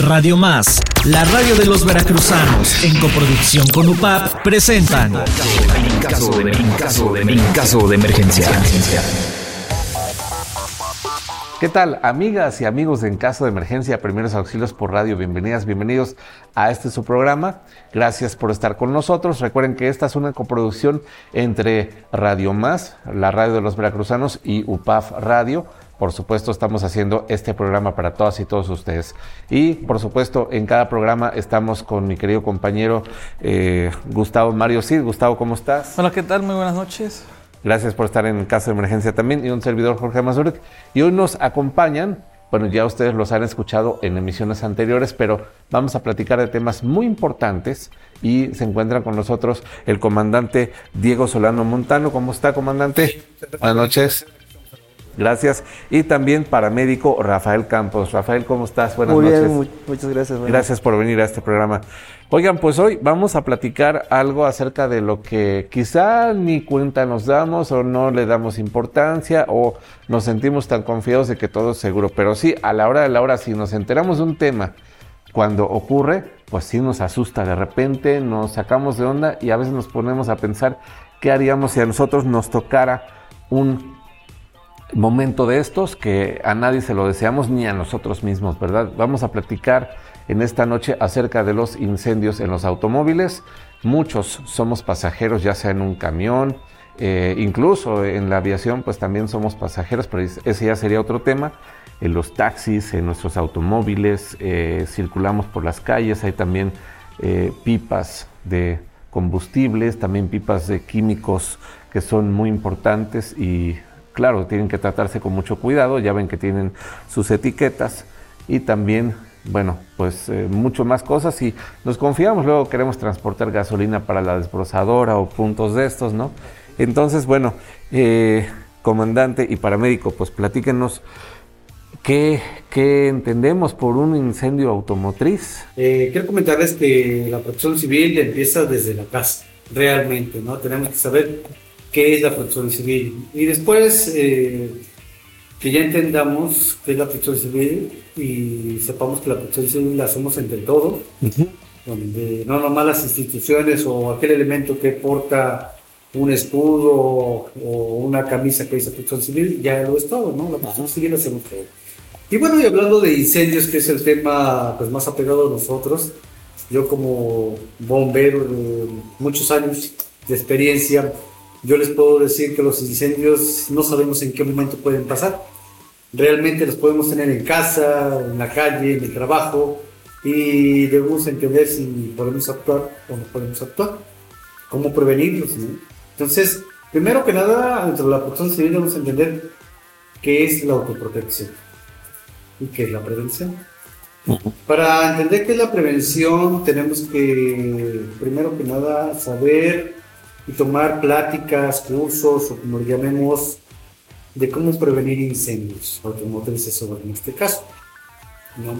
Radio Más, la radio de los veracruzanos, en coproducción con UPAP, presentan En caso de, en caso de, en caso de emergencia. ¿Qué tal, amigas y amigos de En Caso de Emergencia, Primeros Auxilios por Radio? Bienvenidas, bienvenidos a este su programa. Gracias por estar con nosotros. Recuerden que esta es una coproducción entre Radio Más, la radio de los veracruzanos, y UPAF Radio. Por supuesto, estamos haciendo este programa para todas y todos ustedes. Y, por supuesto, en cada programa estamos con mi querido compañero eh, Gustavo Mario Cid. Gustavo, ¿cómo estás? Hola, ¿qué tal? Muy buenas noches. Gracias por estar en Caso de Emergencia también. Y un servidor, Jorge Mazurek. Y hoy nos acompañan, bueno, ya ustedes los han escuchado en emisiones anteriores, pero vamos a platicar de temas muy importantes. Y se encuentra con nosotros el comandante Diego Solano Montano. ¿Cómo está, comandante? Buenas noches. Gracias. Y también paramédico Rafael Campos. Rafael, ¿cómo estás? Buenas Muy noches. bien, mu- muchas gracias. buenas Gracias por venir a este programa. Oigan, pues hoy vamos a platicar algo acerca de lo que quizá ni cuenta nos damos o no le damos importancia o nos sentimos tan confiados de que todo es seguro. Pero sí, a la hora de la hora, si nos enteramos de un tema cuando ocurre, pues sí nos asusta de repente, nos sacamos de onda y a veces nos ponemos a pensar qué haríamos si a nosotros nos tocara un momento de estos que a nadie se lo deseamos ni a nosotros mismos, ¿verdad? Vamos a platicar en esta noche acerca de los incendios en los automóviles. Muchos somos pasajeros, ya sea en un camión, eh, incluso en la aviación, pues también somos pasajeros, pero es- ese ya sería otro tema. En los taxis, en nuestros automóviles, eh, circulamos por las calles, hay también eh, pipas de combustibles, también pipas de químicos que son muy importantes y claro, tienen que tratarse con mucho cuidado, ya ven que tienen sus etiquetas y también, bueno, pues eh, mucho más cosas y nos confiamos, luego queremos transportar gasolina para la desbrozadora o puntos de estos, ¿no? Entonces, bueno, eh, comandante y paramédico, pues platíquenos qué, entendemos por un incendio automotriz. Eh, quiero comentarles que la protección civil empieza desde la casa, realmente, ¿no? Tenemos que saber qué es la protección civil. Y después eh, que ya entendamos qué es la protección civil y sepamos que la protección civil la hacemos entre todos, donde no nomás las instituciones o aquel elemento que porta un escudo o una camisa que dice protección civil, ya lo es todo, ¿no? La protección civil la hacemos. Y bueno, y hablando de incendios, que es el tema pues, más apegado a nosotros, yo como bombero de muchos años de experiencia, yo les puedo decir que los incendios no sabemos en qué momento pueden pasar. Realmente los podemos tener en casa, en la calle, en el trabajo, y debemos entender si podemos actuar o no podemos actuar, cómo prevenirlos. ¿no? Entonces, primero que nada, dentro de la protección civil debemos entender qué es la autoprotección y qué es la prevención. Para entender qué es la prevención, tenemos que, primero que nada, saber y tomar pláticas, cursos, o como lo llamemos, de cómo prevenir incendios automotrices o en este caso. ¿no?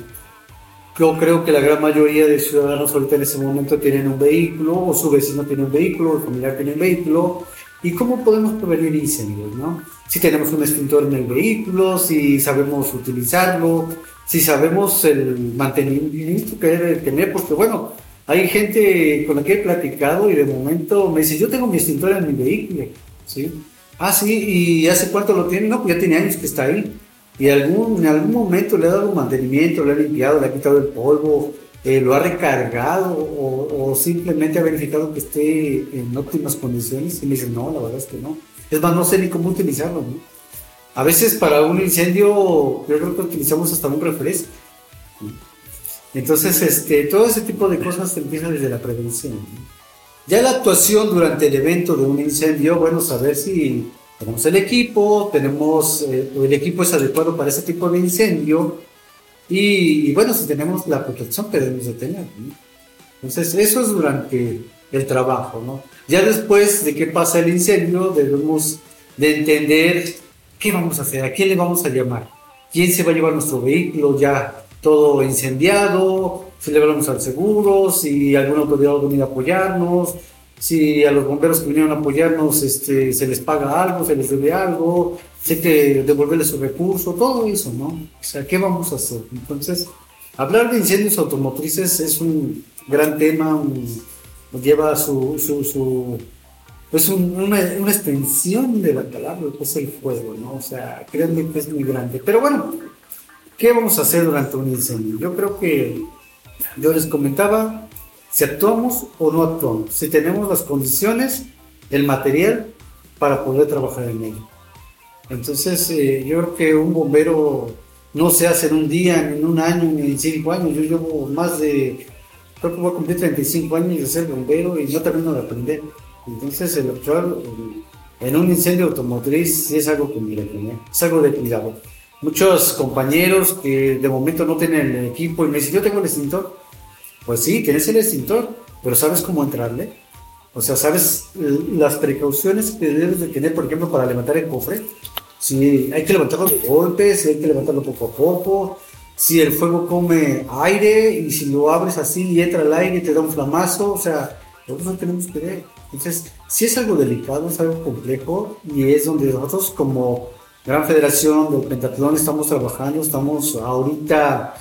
Yo creo que la gran mayoría de ciudadanos ahorita en ese momento tienen un vehículo, o su vecino tiene un vehículo, el familiar tiene un vehículo, ¿Y cómo podemos prevenir incendios? ¿no? Si tenemos un extintor en el vehículo, si sabemos utilizarlo, si sabemos el mantenimiento que debe tener, porque bueno, hay gente con la que he platicado y de momento me dice, yo tengo mi extintor en mi vehículo, ¿sí? Ah, sí, ¿y hace cuánto lo tiene? No, pues ya tiene años que está ahí. Y algún, en algún momento le ha dado mantenimiento, le ha limpiado, le ha quitado el polvo, eh, lo ha recargado o, o, simplemente ha verificado que esté en óptimas condiciones y me dicen, no, la verdad es que no. Es más, no sé ni cómo utilizarlo. ¿no? A veces para un incendio, yo creo que utilizamos hasta un refresco. Entonces, este, todo ese tipo de cosas empieza desde la prevención. Ya la actuación durante el evento de un incendio, bueno, saber si tenemos el equipo, tenemos, eh, el equipo es adecuado para ese tipo de incendio, y, bueno, si tenemos la protección que debemos de tener. Entonces, eso es durante el trabajo, ¿no? Ya después de que pasa el incendio, debemos de entender qué vamos a hacer, a quién le vamos a llamar, quién se va a llevar nuestro vehículo ya todo incendiado, si le hablamos al seguro, si alguna autoridad va a a apoyarnos, si a los bomberos que vinieron a apoyarnos este, se les paga algo, se les debe algo, si hay que devolverles su recurso, todo eso, ¿no? O sea, ¿qué vamos a hacer? Entonces, Hablar de incendios automotrices es un gran tema, lleva su, su, su es una, una, extensión de la palabra que es el fuego, ¿no? O sea, créanme que es muy grande. Pero bueno, ¿qué vamos a hacer durante un incendio? Yo creo que yo les comentaba si actuamos o no actuamos, si tenemos las condiciones, el material para poder trabajar en ello. Entonces, eh, yo creo que un bombero no se hace en un día, ni en un año, ni en cinco años. Yo llevo más de, creo que voy a cumplir 35 años de ser bombero y no termino de aprender. Entonces, el actuar en un incendio automotriz es algo que mira, es algo de cuidado. Muchos compañeros que de momento no tienen el equipo y me dicen, yo tengo el extintor. Pues sí, tienes el extintor, pero ¿sabes cómo entrarle? O sea, ¿sabes las precauciones que debes de tener, por ejemplo, para levantar el cofre? Si hay que levantarlo de golpe, si hay que levantarlo poco a poco, si el fuego come aire y si lo abres así y entra el aire y te da un flamazo, o sea, no tenemos que ver. Entonces, si es algo delicado, es algo complejo y es donde nosotros como Gran Federación del Pentatlón estamos trabajando, estamos ahorita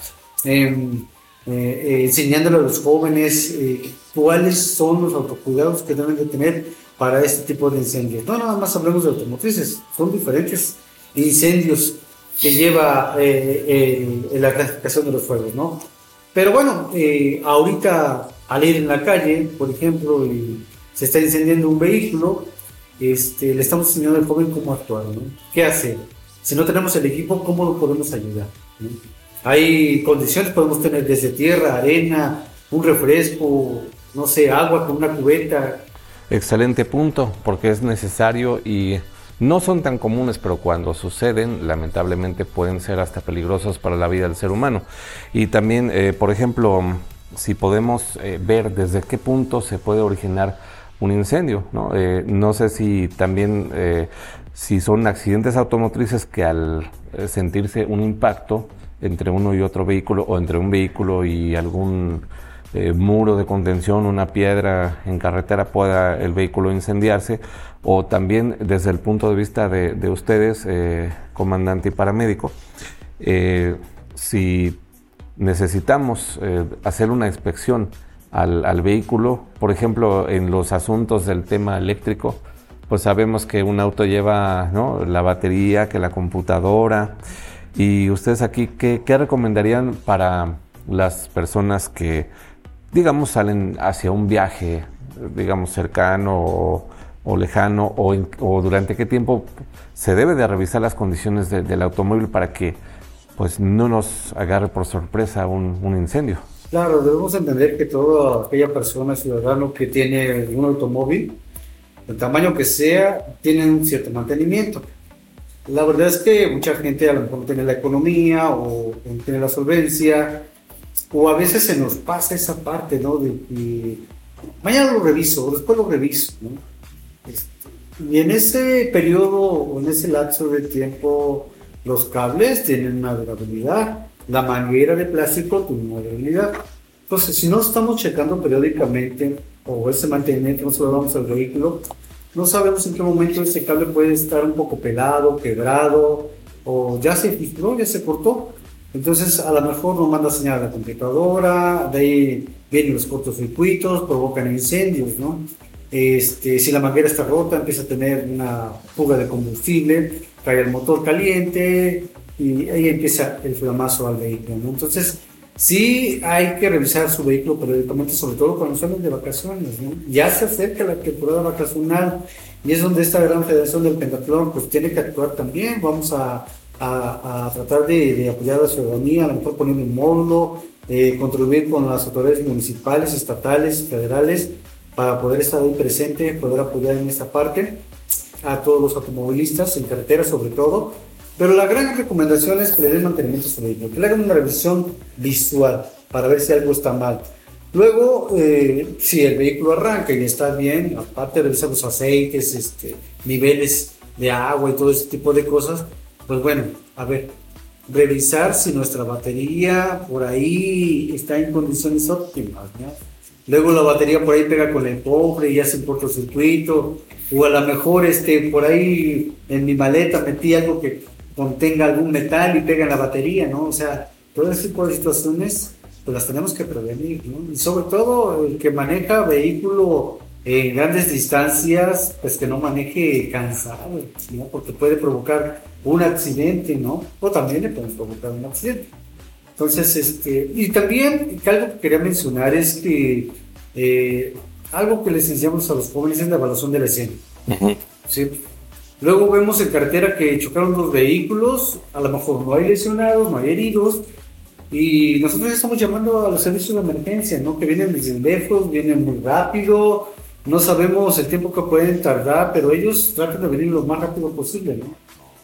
em, eh, eh, enseñándole a los jóvenes eh, cuáles son los autocuidados que deben de tener para este tipo de incendios. No nada más hablemos de automotrices, son diferentes incendios que lleva la clasificación de los fuegos, ¿no? Pero bueno, ahorita al ir en la calle, por ejemplo, y se está incendiando un vehículo, este, le estamos enseñando al joven cómo actuar, ¿no? ¿Qué hacer? Si no tenemos el equipo, ¿cómo lo podemos ayudar? Hay condiciones, podemos tener desde tierra, arena, un refresco, no sé, agua con una cubeta. Excelente punto, porque es necesario y no son tan comunes, pero cuando suceden, lamentablemente pueden ser hasta peligrosos para la vida del ser humano. Y también, eh, por ejemplo, si podemos eh, ver desde qué punto se puede originar un incendio. No, eh, no sé si también si son accidentes automotrices que al sentirse un impacto entre uno y otro vehículo o entre un vehículo y algún eh, muro de contención, una piedra en carretera pueda el vehículo incendiarse o también desde el punto de vista de, ustedes, eh, comandante y paramédico, eh, si necesitamos hacer una inspección al, vehículo, por ejemplo, en los asuntos del tema eléctrico, pues sabemos que un auto lleva la batería, que la computadora, y ustedes aquí, ¿qué, recomendarían para las personas que, digamos, salen hacia un viaje, digamos, cercano o, lejano, o, durante qué tiempo se debe de revisar las condiciones del automóvil para que pues no nos agarre por sorpresa un incendio? Claro, debemos entender que toda aquella persona, ciudadano que tiene un automóvil, el tamaño que sea, tiene un cierto mantenimiento. La verdad es que mucha gente a lo mejor tiene la economía o tiene la solvencia, o a veces se nos pasa esa parte, ¿no? De que mañana lo reviso, o después lo reviso, ¿no? Este, y en ese periodo o en ese lapso de tiempo, los cables tienen una durabilidad, la manguera de plástico una durabilidad. Entonces, si no estamos checando periódicamente o ese mantenimiento, no solo vamos al vehículo, no sabemos en qué momento ese cable puede estar un poco pelado, quebrado, o ya se filtró, ya se cortó. Entonces, a lo mejor no manda señal a la computadora, de ahí vienen los cortocircuitos, provocan incendios, ¿no? Este, si la manguera está rota, empieza a tener una fuga de combustible, cae el motor caliente y ahí empieza el flamazo al vehículo, ¿no? Entonces, Sí, hay que revisar su vehículo periódicamente, sobre todo cuando salen de vacaciones. ¿no? Ya se acerca la temporada vacacional y es donde esta gran federación del pentatlón pues tiene que actuar también. Vamos a, a, tratar de, apoyar a la ciudadanía, a lo mejor poniendo un módulo, eh, contribuir con las autoridades municipales, estatales, federales, para poder estar ahí presente, poder apoyar en esta parte a todos los automovilistas en carretera sobre todo pero la gran recomendación es que le den mantenimiento a su vehículo, que le hagan una revisión visual para ver si algo está mal. Luego, eh, si el vehículo arranca y está bien, aparte de revisar los aceites, este, niveles de agua y todo ese tipo de cosas, pues bueno, a ver, revisar si nuestra batería por ahí está en condiciones óptimas. Luego la batería por ahí pega con el cofre y hace un cortocircuito. O a lo mejor este, por ahí en mi maleta metí algo que contenga algún metal y pega en la batería, ¿no? O sea, Todo ese tipo de situaciones pues las tenemos que prevenir, ¿no? Y sobre todo el que maneja vehículo en grandes distancias, pues que no maneje cansado, ¿no? Porque puede provocar un accidente, ¿no? O también le pueden provocar un accidente. Entonces, este, y también algo que quería mencionar es que eh, algo que les enseñamos a los jóvenes es la evaluación de la escena. ¿sí? Luego vemos en carretera que chocaron dos vehículos, a lo mejor no hay lesionados, no hay heridos, y nosotros estamos llamando a los servicios de emergencia, ¿no? Que vienen desde lejos, vienen muy rápido, no sabemos el tiempo que pueden tardar, pero ellos tratan de venir lo más rápido posible, ¿no?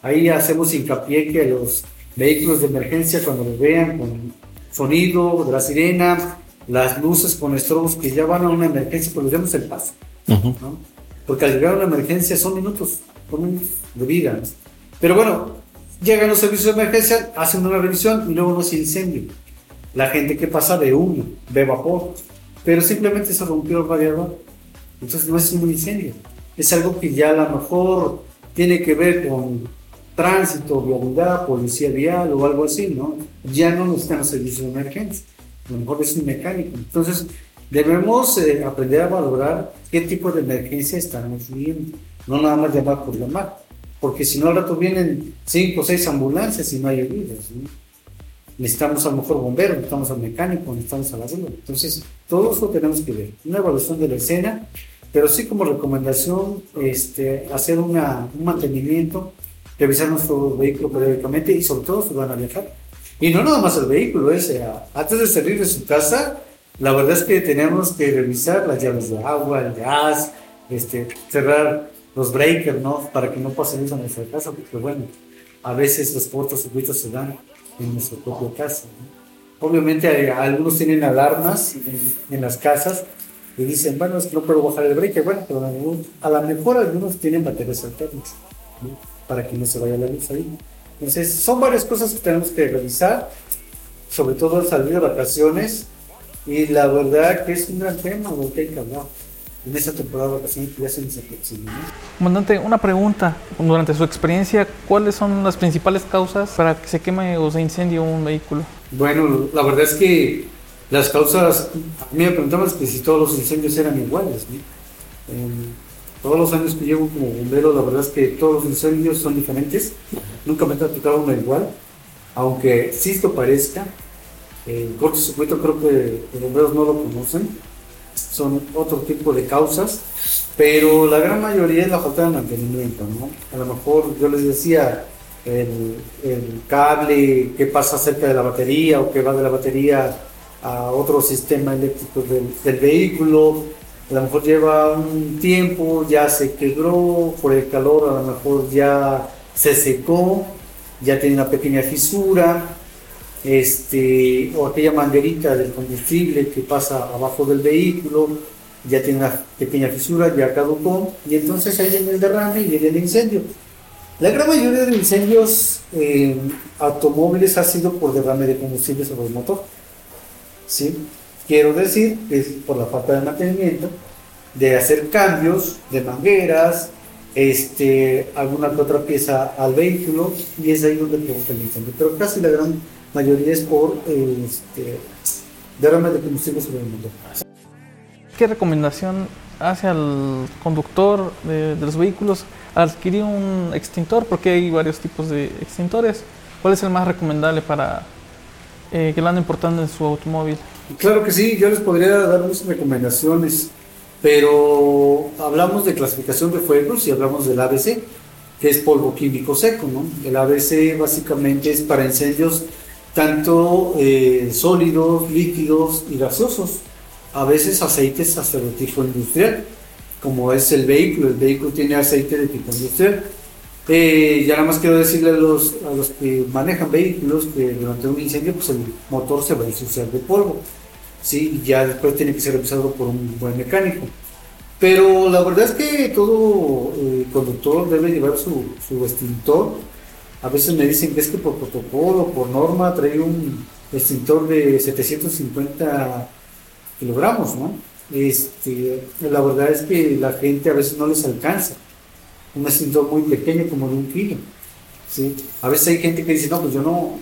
Ahí hacemos hincapié que los vehículos de emergencia, cuando los vean con sonido de la sirena, las luces con estrobos que ya van a una emergencia, pues les demos el paso, ¿no? Porque al llegar a una emergencia son minutos, son de vida, ¿no? Pero bueno, Llegan los servicios de emergencia, hacen una revisión y luego no se incendio. La gente que pasa ve humo, ve vapor, pero simplemente se rompió el radiador. Entonces no es un incendio. Es algo que ya a lo mejor tiene que ver con tránsito, vialidad, policía vial o algo así, ¿no? Ya no necesitan los servicios de emergencia. A lo mejor es un mecánico. Entonces debemos eh, aprender a valorar qué tipo de emergencia estamos viviendo. No nada más llamar por llamar porque si no al rato vienen cinco o seis ambulancias y no hay heridos. Necesitamos a lo mejor bomberos, necesitamos al mecánico, necesitamos a la salud. Entonces, todo eso tenemos que ver. Una evaluación de la escena, pero sí como recomendación este, hacer una, un mantenimiento, revisar nuestro vehículo periódicamente y sobre todo si van a viajar. Y no nada más el vehículo, ese, antes de salir de su casa, la verdad es que tenemos que revisar las llaves de agua, el gas, este, cerrar los breakers, ¿no? Para que no pasen eso en nuestra casa, porque bueno, a veces los cortocircuitos se dan en nuestra propia casa. Obviamente algunos tienen alarmas en, las casas y dicen, bueno, es que no puedo bajar el breaker, bueno, pero a lo mejor algunos tienen baterías alternas, para que no se vaya la luz ahí. Entonces, son varias cosas que tenemos que revisar, sobre todo al salir de vacaciones, y la verdad que es un gran tema lo que hay que hablar en esa temporada que ya se Comandante, una pregunta. Durante su experiencia, ¿cuáles son las principales causas para que se queme o se incendie un vehículo? Bueno, la verdad es que las causas, a mí me preguntaban que si todos los incendios eran iguales. todos los años que llevo como bombero, la verdad es que todos los incendios son diferentes. Nunca me ha tocado uno igual. Aunque si esto parezca, el cortocircuito creo que los bomberos no lo conocen son otro tipo de causas, pero la gran mayoría es la falta de mantenimiento, ¿no? A lo mejor yo les decía, el, cable que pasa cerca de la batería o que va de la batería a otro sistema eléctrico del, vehículo, a lo mejor lleva un tiempo, ya se quebró, por el calor a lo mejor ya se secó, ya tiene una pequeña fisura, este, o aquella manguerita del combustible que pasa abajo del vehículo, ya tiene una pequeña fisura, ya caducó, y entonces ahí viene el derrame y viene el incendio. La gran mayoría de incendios automóviles ha sido por derrame de combustible sobre el motor. ¿sí? Quiero decir que es por la falta de mantenimiento, de hacer cambios de mangueras, este, alguna que otra pieza al vehículo, y es ahí donde provoca el incendio. Pero casi la gran mayoría es por este, derrame de combustible sobre el motor. ¿Qué recomendación hace al conductor de, los vehículos adquirir un extintor? Porque hay varios tipos de extintores. ¿Cuál es el más recomendable para eh, que lo anden importando en su automóvil? Claro que sí, yo les podría dar muchas recomendaciones, pero hablamos de clasificación de fuegos y hablamos del ABC, que es polvo químico seco. ¿no? El ABC básicamente es para incendios tanto eh, sólidos, líquidos y gaseosos, a veces aceites hasta de tipo industrial, como es el vehículo, el vehículo tiene aceite de tipo industrial. Eh, ya nada más quiero decirle a los, a los que manejan vehículos que durante un incendio pues el motor se va a ensuciar de polvo, ¿sí? y ya después tiene que ser revisado por un buen mecánico. Pero la verdad es que todo eh, conductor debe llevar su, su extintor a veces me dicen que es que por protocolo, por norma, trae un extintor de 750 kilogramos, ¿no? Este, la verdad es que la gente a veces no les alcanza. Un extintor muy pequeño, como de un kilo. ¿sí? A veces hay gente que dice, no, pues yo no,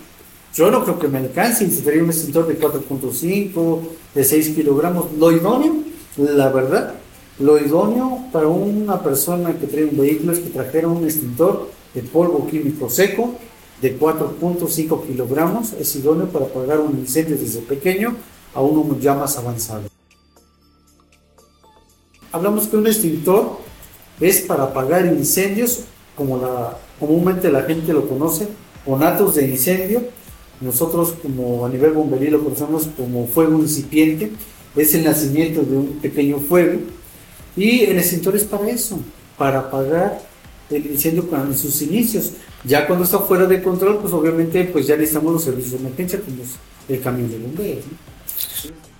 Yo no creo que me alcance, necesitaría un extintor de 4.5, de 6 kilogramos. Lo idóneo, la verdad, lo idóneo para una persona que trae un vehículo es que trajera un extintor de polvo químico seco de 4.5 kilogramos. Es idóneo para apagar un incendio desde pequeño a uno ya más avanzado. Hablamos que un extintor es para apagar incendios, como la, comúnmente la gente lo conoce, con atos de incendio. Nosotros como a nivel bomberil lo conocemos como fuego incipiente. Es el nacimiento de un pequeño fuego. Y el extintor es para eso, para apagar el incendio en sus inicios. Ya cuando está fuera de control, pues obviamente pues ya necesitamos los servicios de emergencia como el camión de bomberos.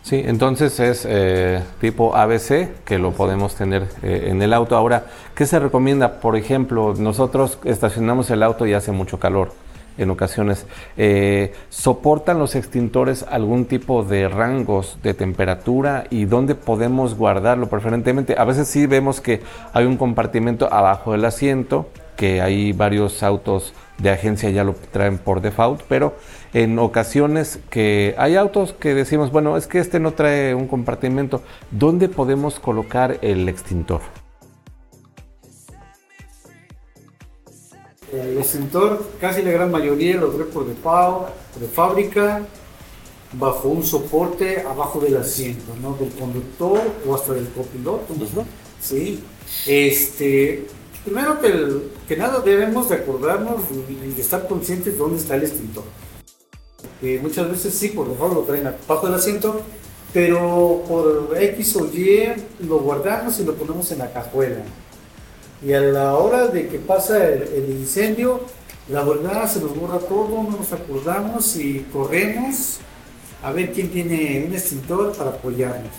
Sí, entonces es eh, tipo ABC que lo podemos tener eh, en el auto. Ahora, ¿qué se recomienda? Por ejemplo, nosotros estacionamos el auto y hace mucho calor en ocasiones. Eh, ¿Soportan los extintores algún tipo de rangos de temperatura y dónde podemos guardarlo preferentemente? A veces sí vemos que hay un compartimento abajo del asiento, que hay varios autos de agencia ya lo traen por default, pero en ocasiones que hay autos que decimos, bueno, es que este no trae un compartimento, ¿dónde podemos colocar el extintor? El extintor, casi la gran mayoría lo trae por default, de fábrica, bajo un soporte abajo del asiento, ¿no? Del conductor o hasta del copiloto. Sí. Este, primero que, que nada debemos de acordarnos y de estar conscientes de dónde está el extintor muchas veces sí, por lo lo traen abajo del asiento, pero por X o Y lo guardamos y lo ponemos en la cajuela. Y a la hora de que pasa el, incendio, la verdad se nos borra todo, no nos acordamos y corremos a ver quién tiene un extintor para apoyarnos.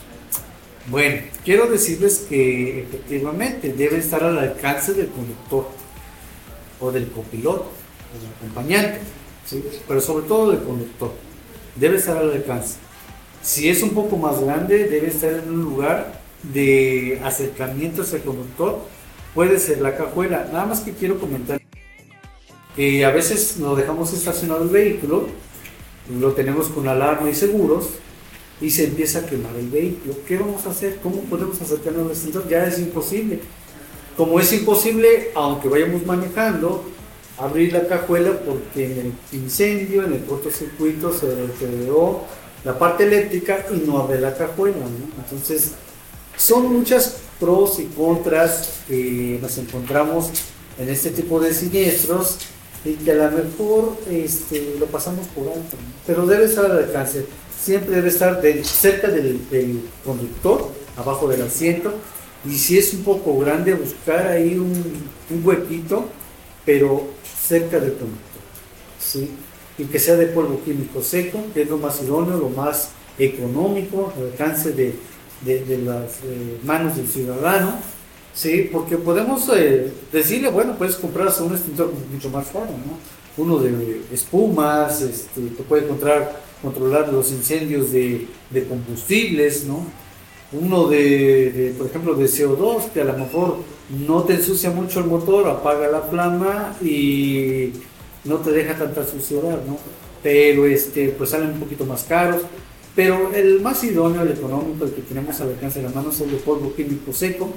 Bueno, quiero decirles que efectivamente debe estar al alcance del conductor o del copiloto o del acompañante pero sobre todo del conductor. Debe estar al alcance. Si es un poco más grande, debe estar en un lugar de acercamiento hacia el conductor. Puede ser la cajuela. Nada más que quiero comentar que a veces nos dejamos estacionado el vehículo, lo tenemos con alarma y seguros y se empieza a quemar el vehículo. ¿Qué vamos a hacer? ¿Cómo podemos acercarnos al extintor? Ya es imposible. Como es imposible, aunque vayamos manejando, abrir la cajuela porque en el incendio, en el cortocircuito se deterioró la parte eléctrica y no abre la cajuela. Entonces, son muchas pros y contras que nos encontramos en este tipo de siniestros y que a lo mejor este, lo pasamos por alto, pero debe estar al alcance, siempre debe estar cerca del, conductor, abajo del asiento, y si es un poco grande, buscar ahí un, un huequito, pero cerca del conductor. ¿sí? Y que sea de polvo químico seco, que es lo más idóneo, lo más económico, al alcance de, de, las eh, manos del ciudadano. ¿sí? Porque podemos eh, decirle, bueno, puedes comprar un extintor mucho más caro, ¿no? Uno de espumas, este, te puede controlar los incendios de, de combustibles, ¿no? Uno de, de, por ejemplo, de CO2, que a lo mejor no te ensucia mucho el motor, apaga la flama y no te deja tanta suciedad, ¿no? Pero este, pues salen un poquito más caros. Pero el más idóneo, el económico, el que tenemos al alcance de la mano es el de polvo químico seco.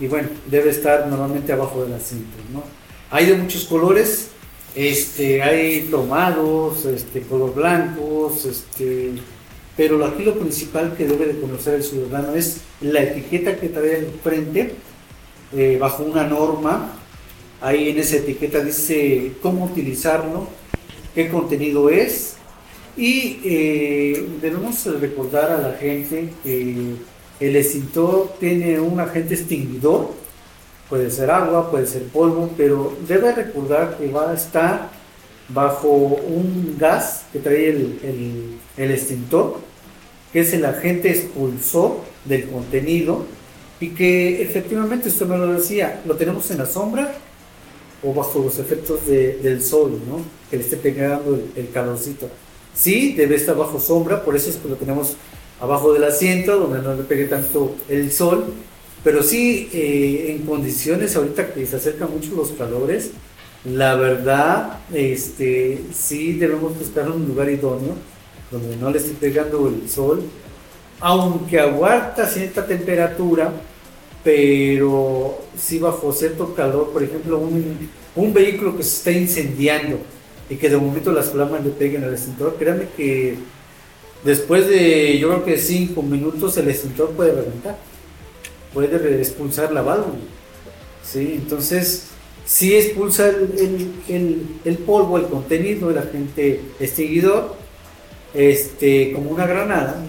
Y bueno, debe estar normalmente abajo del asiento, ¿no? Hay de muchos colores, este, hay tomados, este, color blancos, este, pero aquí lo principal que debe de conocer el ciudadano es la etiqueta que trae al frente eh, bajo una norma. Ahí en esa etiqueta dice cómo utilizarlo, qué contenido es. Y eh, debemos recordar a la gente que el extintor tiene un agente extinguidor, puede ser agua, puede ser polvo, pero debe recordar que va a estar bajo un gas que trae el, extintor, que es el agente expulsor del contenido y que efectivamente, usted me lo decía, lo tenemos en la sombra o bajo los efectos del sol, ¿no? que le esté pegando el, calorcito. Sí, debe estar bajo sombra, por eso es que lo tenemos abajo del asiento, donde no le pegue tanto el sol, pero sí eh, en condiciones ahorita que se acercan mucho los calores, La verdad, este, sí debemos buscar un lugar idóneo donde no le esté pegando el sol, aunque aguanta cierta temperatura, pero sí bajo cierto calor, por ejemplo, un, un vehículo que se está incendiando y que de momento las flamas le peguen al extintor, créanme que después de yo creo que cinco minutos el extintor puede reventar, puede expulsar la válvula. ¿sí? Entonces, si expulsa el, polvo, el contenido del agente extinguidor, este, como una granada,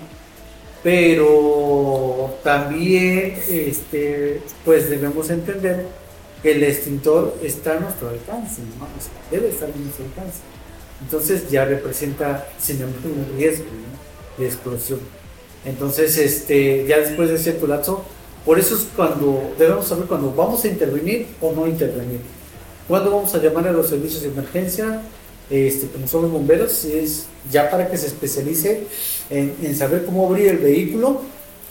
pero también este, pues debemos entender el extintor está a nuestro alcance, debe estar a nuestro alcance. Entonces ya representa simplemente un riesgo de explosión. Entonces, este, ya después de cierto lapso, por eso es cuando debemos saber cuando vamos a intervenir o no intervenir. Cuando vamos a llamar a los servicios de emergencia, este, como son los bomberos, es ya para que se especialice en, saber cómo abrir el vehículo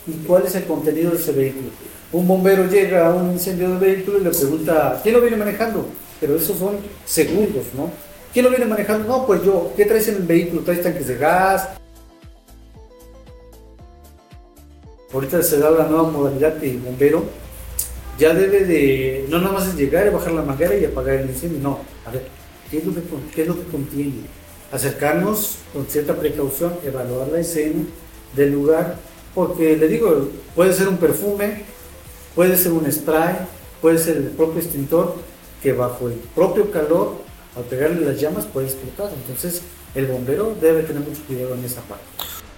y cuál es el contenido de ese vehículo. Un bombero llega a un incendio del vehículo y le pregunta, ¿quién lo viene manejando? Pero esos son segundos, ¿no? ¿Quién lo viene manejando? No, pues yo, ¿qué traes en el vehículo? ¿Traes tanques de gas? ahorita se da la nueva modalidad de bombero, ya debe de, no nada más es llegar y bajar la manguera y apagar el incendio, no, a ver, ¿qué es lo que, qué es lo que contiene? Acercarnos con cierta precaución, evaluar la escena del lugar, porque le digo, puede ser un perfume, puede ser un spray, puede ser el propio extintor, que bajo el propio calor, al pegarle las llamas, puede explotar. Entonces, el bombero debe tener mucho cuidado en esa parte.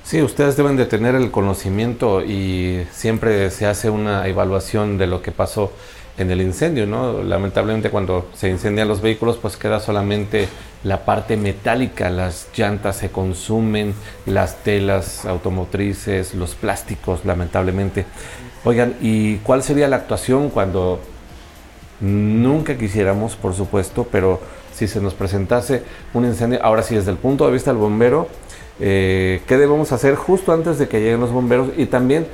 Sí, ustedes deben de tener el conocimiento y siempre se hace una evaluación de lo que pasó en el incendio, ¿no? Lamentablemente cuando se incendian los vehículos pues queda solamente la parte metálica, las llantas se consumen, las telas automotrices, los plásticos, lamentablemente. Oigan, ¿y cuál sería la actuación cuando nunca quisiéramos, por supuesto, pero si se nos presentase un incendio, ahora sí desde el punto de vista del bombero, eh, qué debemos hacer justo antes de que lleguen los bomberos y también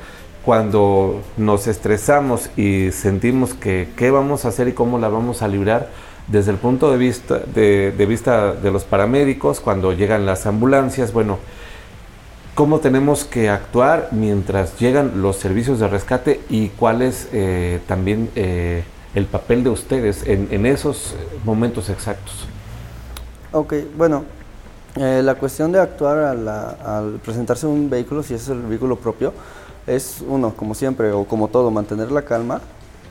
cuando nos estresamos y sentimos que qué vamos a hacer y cómo la vamos a librar desde el punto de vista de, vista de los paramédicos cuando llegan las ambulancias bueno cómo tenemos que actuar mientras llegan los servicios de rescate y cuál es eh, también eh, el papel de ustedes en, en esos momentos exactos ok bueno eh, la cuestión de actuar al, presentarse un vehículo, si es el vehículo propio, es uno, como siempre, o como todo, mantener la calma,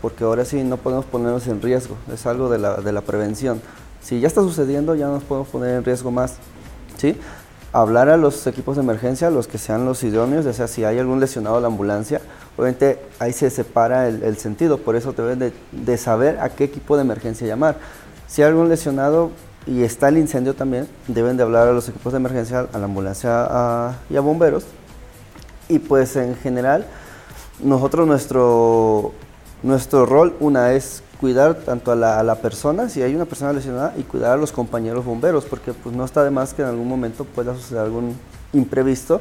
porque ahora sí no podemos ponernos en riesgo, es algo de la, de la prevención. Si ya está sucediendo, ya nos podemos poner en riesgo más. ¿sí? Hablar a los equipos de emergencia, los que sean los idóneos, ya sea si hay algún lesionado en la ambulancia, obviamente ahí se separa el, sentido, por eso deben de, de saber a qué equipo de emergencia llamar. Si hay algún lesionado, y está el incendio también, deben de hablar a los equipos de emergencia, a la ambulancia y a bomberos. Y pues en general, nosotros nuestro, nuestro rol, una es cuidar tanto a la, a la, persona, si hay una persona lesionada, y cuidar a los compañeros bomberos, porque pues no está de más que en algún momento pueda suceder algún imprevisto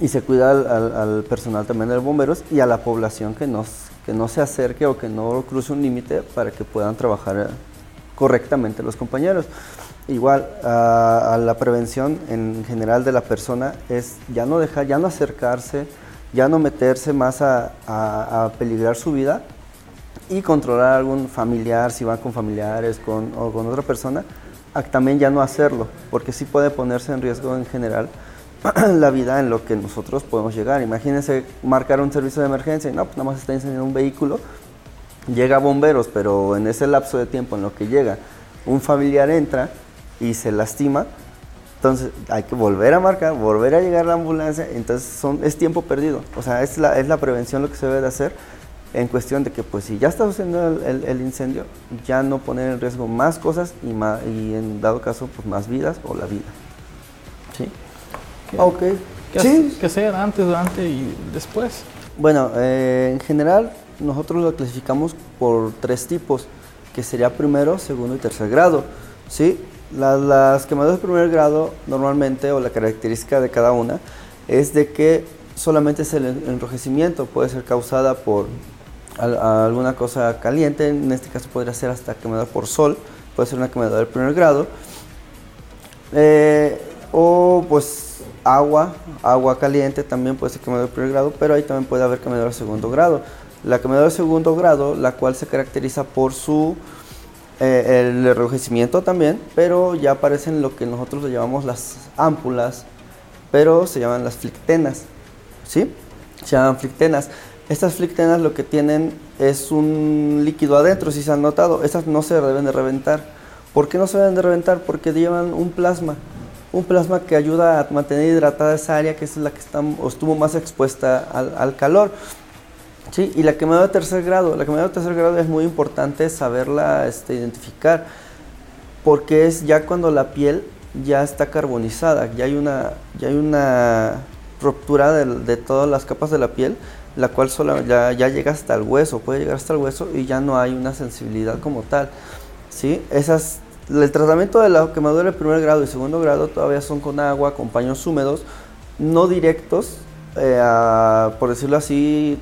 y se cuida al, al, personal también de los bomberos y a la población que, nos, que no se acerque o que no cruce un límite para que puedan trabajar correctamente los compañeros. Igual a, la prevención en general de la persona es ya no dejar, ya no acercarse, ya no meterse más a, peligrar su vida y controlar a algún familiar, si va con familiares con, o con otra persona, también ya no hacerlo, porque sí puede ponerse en riesgo en general la vida en lo que nosotros podemos llegar. Imagínense marcar un servicio de emergencia y no, pues nada más está enseñando un vehículo llega bomberos, pero en ese lapso de tiempo en lo que llega, un familiar entra y se lastima, entonces hay que volver a marcar, volver a llegar a la ambulancia, entonces son, es tiempo perdido. O sea, es la, es la prevención lo que se debe de hacer en cuestión de que pues si ya está sucediendo el, incendio, ya no poner en riesgo más cosas y, más, y en dado caso pues más vidas o la vida. ¿Sí? ¿Qué, ok. ¿Qué, ¿Sí? ¿Qué hacer antes, durante y después? Bueno, eh, en general nosotros lo clasificamos por tres tipos, que sería primero, segundo y tercer grado. ¿sí? Las, las quemaduras de primer grado normalmente, o la característica de cada una, es de que solamente es el enrojecimiento, puede ser causada por alguna cosa caliente, en este caso podría ser hasta quemada por sol, puede ser una quemadura del primer grado. Eh, o pues agua, agua caliente también puede ser quemadura del primer grado, pero ahí también puede haber quemadura del segundo grado. La quemadura del segundo grado, la cual se caracteriza por su eh, el enrojecimiento también, pero ya aparecen lo que nosotros le llamamos las ámpulas, pero se llaman las flictenas, ¿sí? Se llaman flictenas. Estas flictenas lo que tienen es un líquido adentro, si se han notado. Estas no se deben de reventar. ¿Por qué no se deben de reventar? Porque llevan un plasma. Un plasma que ayuda a mantener hidratada esa área que es la que está, estuvo más expuesta al, al calor. Sí, y la quemadura de tercer grado, la quemadura de tercer grado es muy importante saberla este, identificar, porque es ya cuando la piel ya está carbonizada, ya hay una, ya hay una ruptura de, de todas las capas de la piel, la cual solo, ya, llega hasta el hueso, puede llegar hasta el hueso y ya no hay una sensibilidad como tal. ¿sí? Esas, el tratamiento de la quemadura de primer grado y segundo grado todavía son con agua, con paños húmedos, no directos, eh, por decirlo así,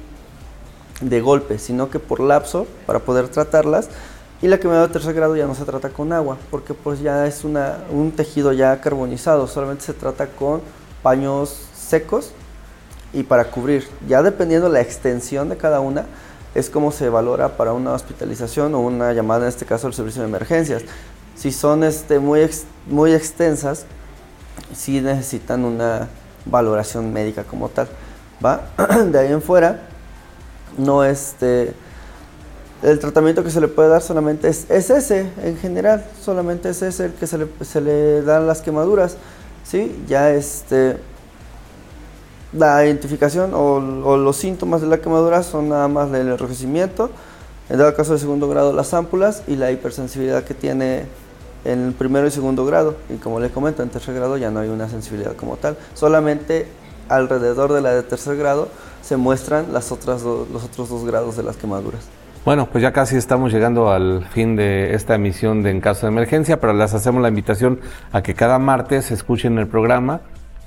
de golpe, sino que por lapso para poder tratarlas. Y la quemadura de tercer grado ya no se trata con agua, porque pues ya es una, un tejido ya carbonizado, solamente se trata con paños secos y para cubrir. Ya dependiendo la extensión de cada una, es como se valora para una hospitalización o una llamada, en este caso, al servicio de emergencias. Si son este, muy, ex, muy extensas, sí necesitan una valoración médica como tal. ¿va? De ahí en fuera, no este el tratamiento que se le puede dar solamente es, es ese en general solamente es ese el que se le, se le dan las quemaduras sí ya este la identificación o, los síntomas de la quemadura son nada más el enrojecimiento en dado caso de segundo grado las ámpulas y la hipersensibilidad que tiene en el primero y segundo grado y como les comento en tercer grado ya no hay una sensibilidad como tal solamente alrededor de la de tercer grado se muestran las otras do, los otros dos grados de las quemaduras. Bueno, pues ya casi estamos llegando al fin de esta emisión de En Caso de Emergencia, pero les hacemos la invitación a que cada martes escuchen el programa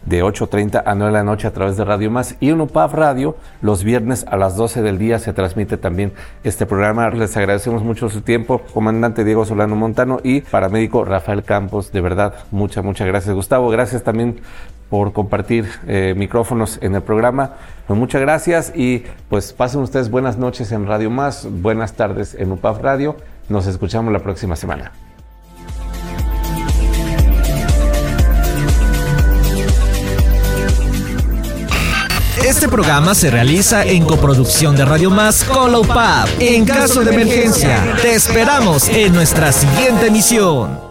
de 8.30 a 9 de la noche a través de Radio Más y en UPAF Radio los viernes a las 12 del día se transmite también este programa. Les agradecemos mucho su tiempo, comandante Diego Solano Montano y paramédico Rafael Campos. De verdad, muchas, muchas gracias Gustavo. Gracias también por compartir eh, micrófonos en el programa. Pues muchas gracias y pues pasen ustedes buenas noches en Radio Más, buenas tardes en UPAF Radio. Nos escuchamos la próxima semana. Este programa se realiza en coproducción de Radio Más con UPAP. En caso de emergencia, te esperamos en nuestra siguiente emisión.